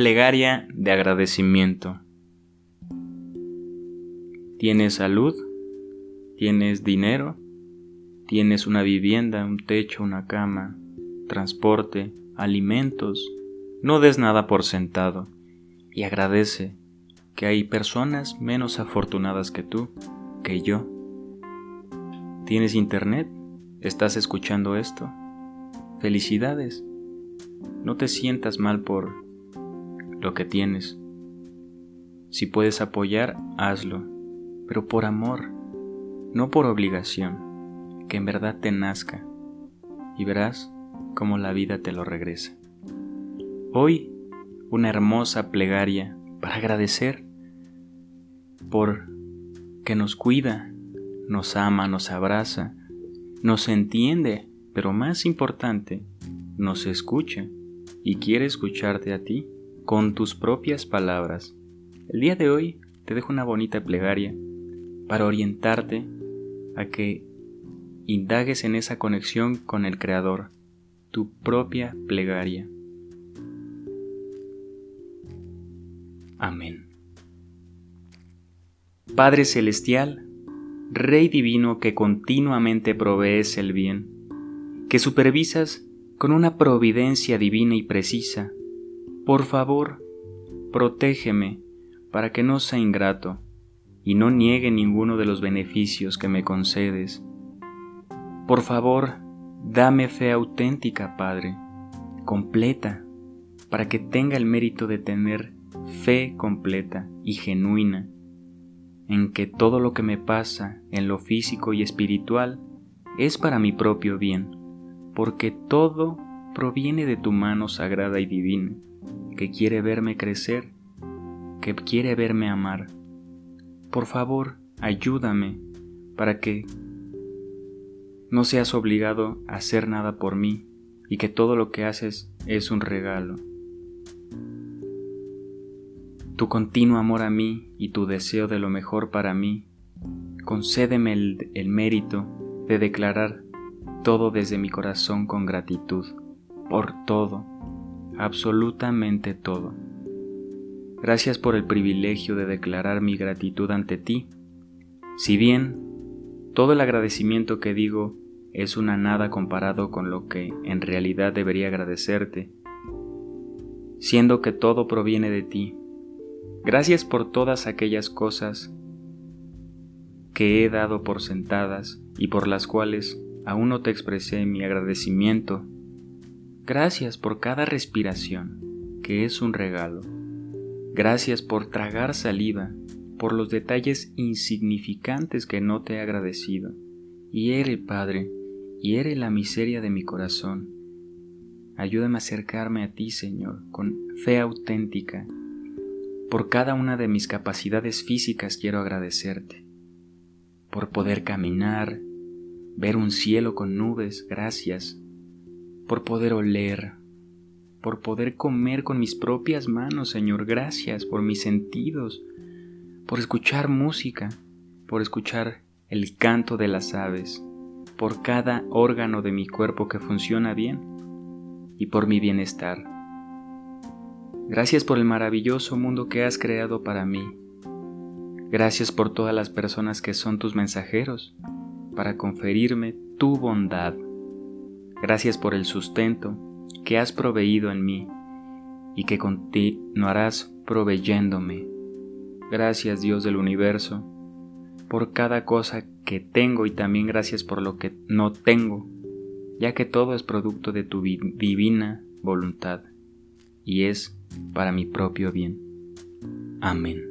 plegaria de agradecimiento. ¿Tienes salud? ¿Tienes dinero? ¿Tienes una vivienda, un techo, una cama, transporte, alimentos? No des nada por sentado y agradece que hay personas menos afortunadas que tú, que yo. ¿Tienes internet? ¿Estás escuchando esto? Felicidades. No te sientas mal por lo que tienes. Si puedes apoyar, hazlo, pero por amor, no por obligación, que en verdad te nazca, y verás cómo la vida te lo regresa. Hoy, una hermosa plegaria para agradecer por que nos cuida, nos ama, nos abraza, nos entiende, pero más importante, nos escucha y quiere escucharte a ti con tus propias palabras. El día de hoy te dejo una bonita plegaria para orientarte a que indagues en esa conexión con el Creador, tu propia plegaria. Amén. Padre Celestial, Rey Divino que continuamente provees el bien, que supervisas con una providencia divina y precisa, por favor, protégeme para que no sea ingrato y no niegue ninguno de los beneficios que me concedes. Por favor, dame fe auténtica, Padre, completa, para que tenga el mérito de tener fe completa y genuina en que todo lo que me pasa en lo físico y espiritual es para mi propio bien, porque todo proviene de tu mano sagrada y divina, que quiere verme crecer, que quiere verme amar. Por favor, ayúdame para que no seas obligado a hacer nada por mí y que todo lo que haces es un regalo tu continuo amor a mí y tu deseo de lo mejor para mí, concédeme el, mérito de declarar todo desde mi corazón con gratitud, por todo, absolutamente todo. Gracias por el privilegio de declarar mi gratitud ante ti. Si bien todo el agradecimiento que digo es una nada comparado con lo que en realidad debería agradecerte, siendo que todo proviene de ti, Gracias por todas aquellas cosas que he dado por sentadas y por las cuales aún no te expresé mi agradecimiento. Gracias por cada respiración, que es un regalo. Gracias por tragar saliva, por los detalles insignificantes que no te he agradecido. Eres, Padre, eres la miseria de mi corazón. Ayúdame a acercarme a ti, Señor, con fe auténtica por cada una de mis capacidades físicas quiero agradecerte. Por poder caminar, ver un cielo con nubes, gracias. Por poder oler, por poder comer con mis propias manos, Señor, gracias por mis sentidos, por escuchar música, por escuchar el canto de las aves, por cada órgano de mi cuerpo que funciona bien y por mi bienestar. Gracias por el maravilloso mundo que has creado para mí. Gracias por todas las personas que son tus mensajeros para conferirme tu bondad. Gracias por el sustento que has proveído en mí y que continuarás proveyéndome. Gracias Dios del universo por cada cosa que tengo y también gracias por lo que no tengo, ya que todo es producto de tu divina voluntad y es para mi propio bien. Amén.